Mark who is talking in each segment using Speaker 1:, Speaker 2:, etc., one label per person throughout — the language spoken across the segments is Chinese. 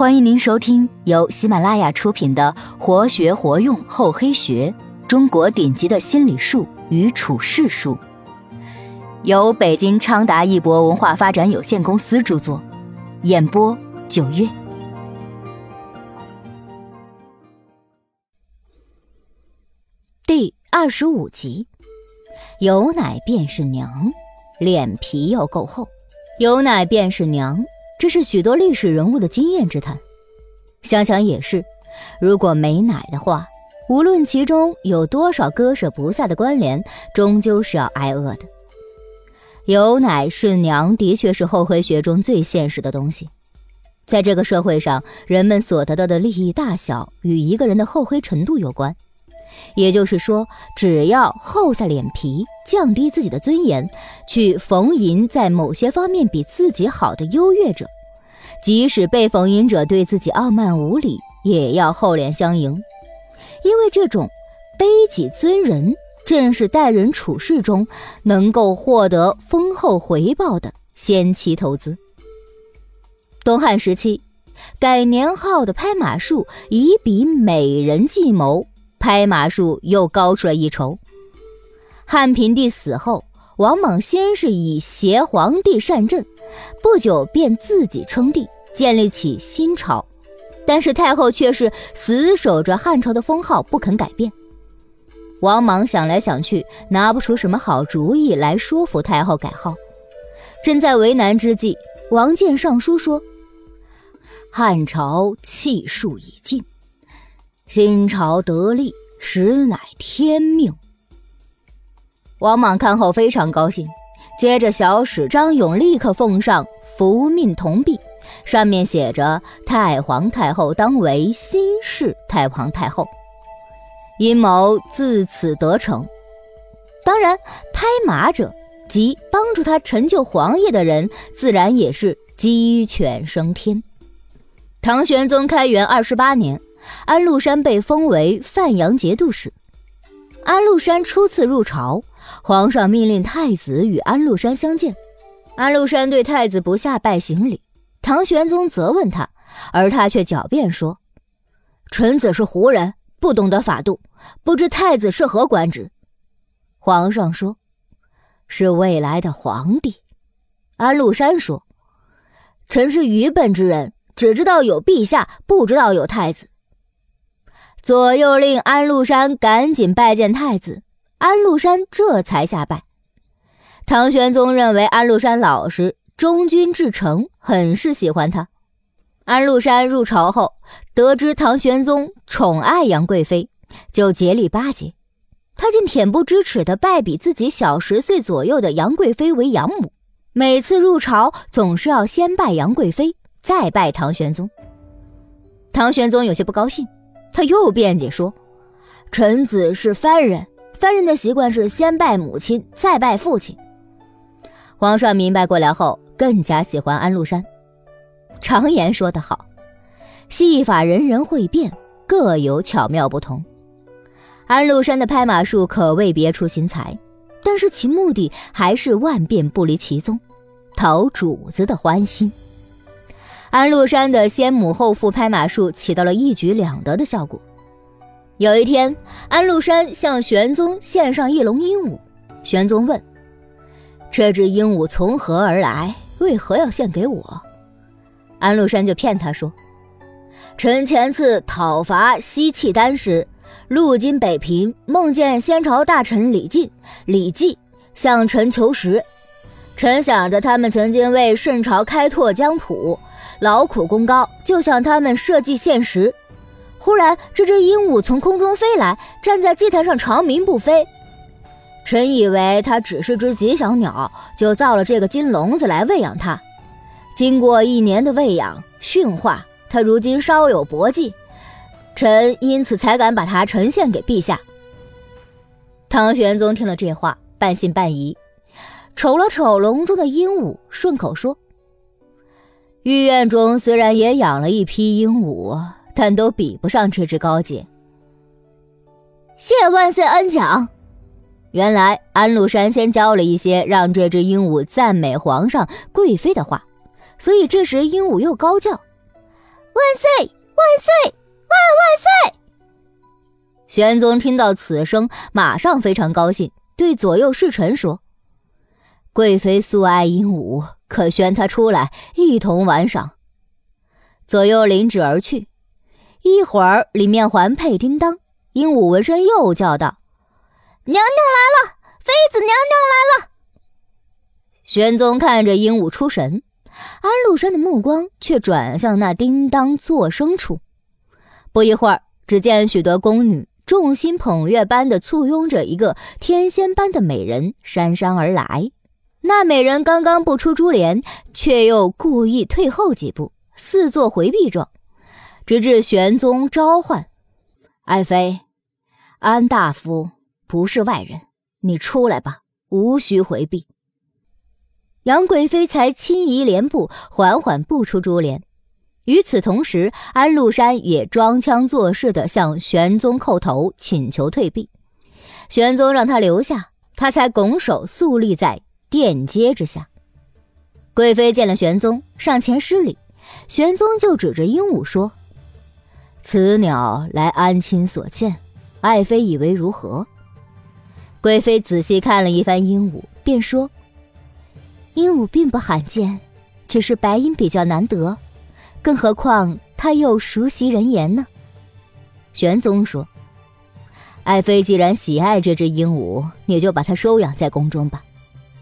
Speaker 1: 欢迎您收听由喜马拉雅出品的《活学活用厚黑学：中国顶级的心理术与处世术》，由北京昌达一博文化发展有限公司著作，演播九月。第二十五集，有奶便是娘，脸皮要够厚。有奶便是娘。这是许多历史人物的经验之谈。想想也是，如果没奶的话，无论其中有多少割舍不下的关联，终究是要挨饿的。有奶是娘，的确是后黑学中最现实的东西。在这个社会上，人们所得到的利益大小与一个人的厚黑程度有关。也就是说，只要厚下脸皮，降低自己的尊严，去逢迎在某些方面比自己好的优越者，即使被逢迎者对自己傲慢无礼，也要厚脸相迎，因为这种卑己尊人，正是待人处事中能够获得丰厚回报的先期投资。东汉时期，改年号的拍马术以比美人计谋。拍马术又高出了一筹。汉平帝死后，王莽先是以挟皇帝禅政，不久便自己称帝，建立起新朝。但是太后却是死守着汉朝的封号，不肯改变。王莽想来想去，拿不出什么好主意来说服太后改号。正在为难之际，王建上书说：“汉朝气数已尽。”新朝得力，实乃天命。王莽看后非常高兴，接着小史张勇立刻奉上福命铜币，上面写着“太皇太后当为新式太皇太后”，阴谋自此得逞。当然，拍马者即帮助他成就皇业的人，自然也是鸡犬升天。唐玄宗开元二十八年。安禄山被封为范阳节度使。安禄山初次入朝，皇上命令太子与安禄山相见。安禄山对太子不下拜行礼，唐玄宗责问他，而他却狡辩说：“臣子是胡人，不懂得法度，不知太子是何官职。”皇上说：“是未来的皇帝。”安禄山说：“臣是愚笨之人，只知道有陛下，不知道有太子。”左右令安禄山赶紧拜见太子，安禄山这才下拜。唐玄宗认为安禄山老实、忠君至诚，很是喜欢他。安禄山入朝后，得知唐玄宗宠爱杨贵妃，就竭力巴结。他竟恬不知耻地拜比自己小十岁左右的杨贵妃为养母，每次入朝总是要先拜杨贵妃，再拜唐玄宗。唐玄宗有些不高兴。他又辩解说：“臣子是番人，番人的习惯是先拜母亲，再拜父亲。”皇上明白过来后，更加喜欢安禄山。常言说得好：“戏法人人会变，各有巧妙不同。”安禄山的拍马术可谓别出心裁，但是其目的还是万变不离其宗，讨主子的欢心。安禄山的先母后父拍马术起到了一举两得的效果。有一天，安禄山向玄宗献上一笼鹦鹉，玄宗问：“这只鹦鹉从何而来？为何要献给我？”安禄山就骗他说：“臣前次讨伐西契丹时，路经北平，梦见先朝大臣李靖、李绩向臣求食，臣想着他们曾经为圣朝开拓疆土。”劳苦功高，就向他们设计现实。忽然，这只鹦鹉从空中飞来，站在祭坛上长鸣不飞。臣以为它只是只吉祥鸟，就造了这个金笼子来喂养它。经过一年的喂养驯化，它如今稍有搏技，臣因此才敢把它呈现给陛下。唐玄宗听了这话，半信半疑，瞅了瞅笼中的鹦鹉，顺口说。御苑中虽然也养了一批鹦鹉，但都比不上这只高洁。谢万岁恩奖。原来安禄山先教了一些让这只鹦鹉赞美皇上贵妃的话，所以这时鹦鹉又高叫：“
Speaker 2: 万岁！万岁！万万岁！
Speaker 1: 玄宗听到此声，马上非常高兴，对左右侍臣说：“贵妃素爱鹦鹉，可宣他出来一同玩赏。”左右领旨而去。一会儿，里面环佩叮当，鹦鹉闻声又叫道：“
Speaker 2: 娘娘来了！妃子娘娘来了！”
Speaker 1: 玄宗看着鹦鹉出神。安禄山的目光却转向那叮当作声处，不一会儿，只见许多宫女众星捧月般的簇拥着一个天仙般的美人姗姗而来。那美人刚刚步出珠帘，却又故意退后几步，似作回避状，直至玄宗召唤：“爱妃，安大夫不是外人，你出来吧，无需回避。”杨贵妃才轻移莲步，缓缓步出珠帘。与此同时，安禄山也装腔作势地向玄宗叩头，请求退避。玄宗让他留下，他才拱手肃立在殿阶之下。贵妃见了玄宗，上前施礼，玄宗就指着鹦鹉说：“此鸟来安亲所见，爱妃以为如何？”贵妃仔细看了一番鹦鹉，便说。
Speaker 2: 鹦鹉并不罕见，只是白鹰比较难得，更何况它又熟悉人言呢。
Speaker 1: 玄宗说：“爱妃既然喜爱这只鹦鹉，你就把它收养在宫中吧。”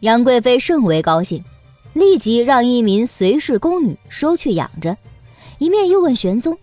Speaker 1: 杨贵妃甚为高兴，立即让一名随侍宫女收去养着，一面又问玄宗：“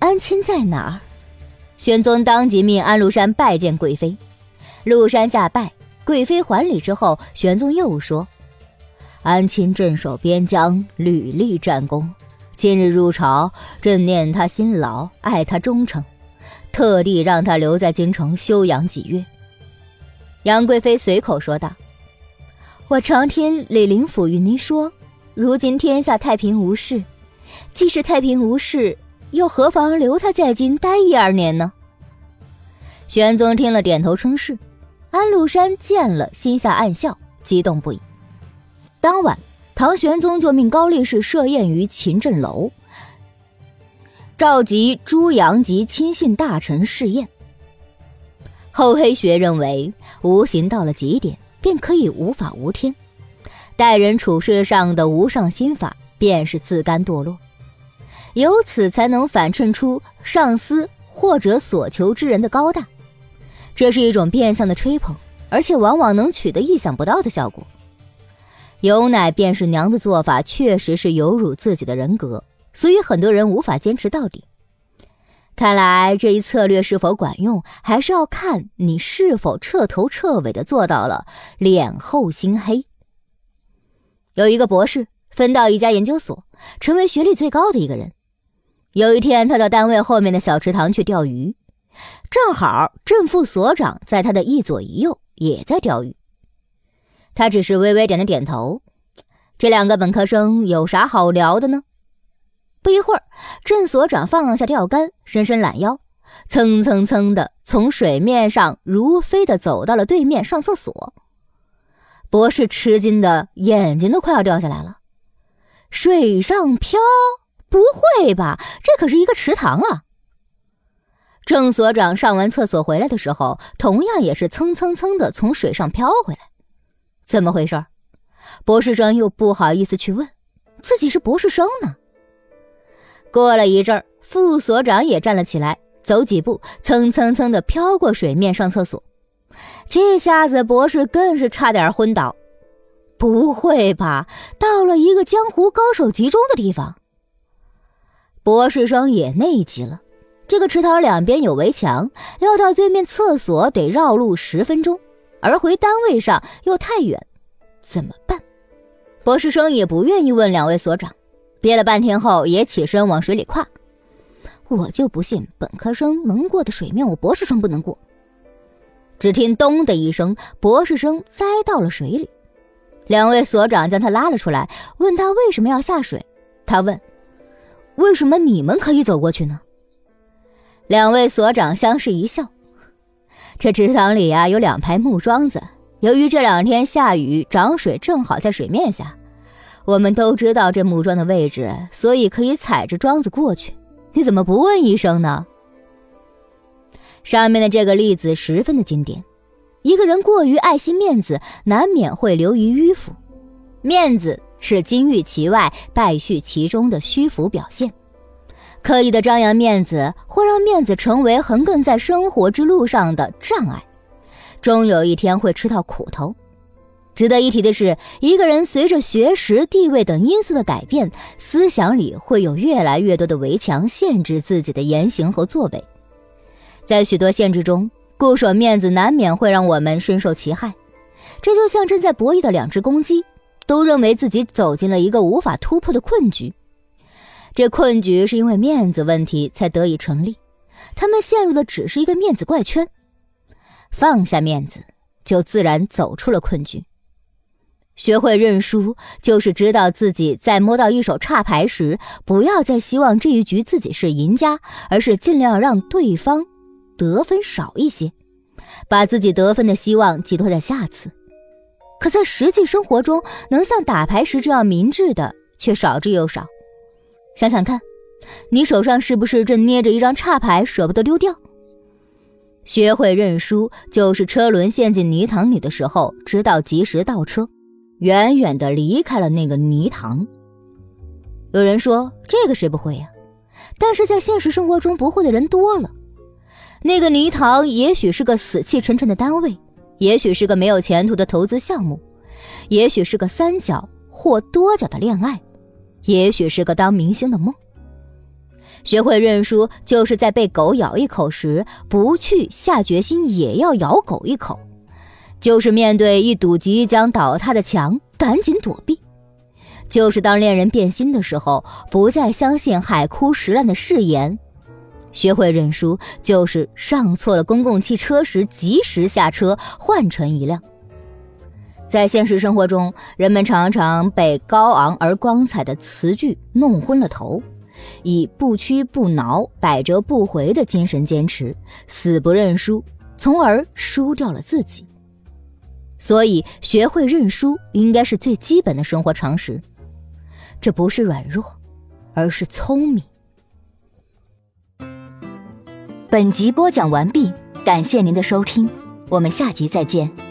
Speaker 2: 安亲在哪儿？”
Speaker 1: 玄宗当即命安禄山拜见贵妃，禄山下拜。贵妃还礼之后，玄宗又说：“安亲镇守边疆，屡立战功。今日入朝，朕念他辛劳，爱他忠诚，特地让他留在京城休养几月。”杨贵妃随口说道：“
Speaker 2: 我常听李林甫与您说，如今天下太平无事，既是太平无事，又何妨留他在京待一二年呢？”
Speaker 1: 玄宗听了，点头称是。安禄山见了，心下暗笑，激动不已。当晚，唐玄宗就命高力士设宴于勤政楼，召集诸阳及亲信大臣试宴。厚黑学认为，无形到了极点，便可以无法无天，待人处事上的无上心法，便是自甘堕落，由此才能反衬出上司或者所求之人的高大。这是一种变相的吹捧，而且往往能取得意想不到的效果。有奶便是娘的做法，确实是有辱自己的人格，所以很多人无法坚持到底。看来这一策略是否管用，还是要看你是否彻头彻尾的做到了脸厚心黑。有一个博士分到一家研究所，成为学历最高的一个人。有一天，他到单位后面的小池塘去钓鱼。正好正副所长在他的一左一右也在钓鱼，他只是微微点了点头。这两个本科生有啥好聊的呢？不一会儿，郑所长放下钓竿，伸伸懒腰，蹭蹭蹭的从水面上如飞的走到了对面上厕所。博士吃惊的眼睛都快要掉下来了。水上漂？不会吧？这可是一个池塘啊！郑所长上完厕所回来的时候，同样也是蹭蹭蹭的从水上飘回来。怎么回事？博士生又不好意思去问，自己是博士生呢。过了一阵儿，副所长也站了起来，走几步，蹭蹭蹭的飘过水面上厕所。这下子博士更是差点昏倒。不会吧？到了一个江湖高手集中的地方？博士生也内急了。这个池塘两边有围墙，要到对面厕所得绕路十分钟，而回单位上又太远，怎么办？博士生也不愿意问两位所长，憋了半天后也起身往水里跨。我就不信本科生能过的水面，我博士生不能过。只听“咚”的一声，博士生栽到了水里。两位所长将他拉了出来，问他为什么要下水。他问：“为什么你们可以走过去呢？”两位所长相视一笑。这池塘里呀有两排木桩子，由于这两天下雨，涨水正好在水面下，我们都知道这木桩的位置，所以可以踩着桩子过去。你怎么不问一声呢？上面的这个例子十分的经典。一个人过于爱惜面子，难免会流于迂腐。面子是金玉其外，败絮其中的虚浮表现。刻意的张扬面子，会让面子成为横亘在生活之路上的障碍，终有一天会吃到苦头。值得一提的是，一个人随着学识、地位等因素的改变，思想里会有越来越多的围墙限制自己的言行和作为。在许多限制中，固守面子难免会让我们深受其害。这就像正在博弈的两只公鸡，都认为自己走进了一个无法突破的困局。这困局是因为面子问题才得以成立，他们陷入的只是一个面子怪圈。放下面子，就自然走出了困局。学会认输，就是知道自己在摸到一手差牌时，不要再希望这一局自己是赢家，而是尽量让对方得分少一些，把自己得分的希望寄托在下次。可在实际生活中，能像打牌时这样明智的却少之又少。想想看，你手上是不是正捏着一张差牌，舍不得丢掉？学会认输，就是车轮陷进泥塘里的时候，知道及时倒车。远远的离开了那个泥塘。有人说这个谁不会呀？但是在现实生活中不会的人多了。那个泥塘也许是个死气沉沉的单位，也许是个没有前途的投资项目，也许是个三角或多角的恋爱，也许是个当明星的梦。学会认输，就是在被狗咬一口时，不去下决心也要咬狗一口。就是面对一堵即将倒塌的墙，赶紧躲避；就是当恋人变心的时候，不再相信海枯石烂的誓言。学会认输，就是上错了公共汽车时及时下车换乘一辆。在现实生活中，人们常常被高昂而光彩的词句弄昏了头，以不屈不挠、百折不回的精神坚持，死不认输，从而输掉了自己。所以，学会认输应该是最基本的生活常识。这不是软弱，而是聪明。本集播讲完毕，感谢您的收听，我们下集再见。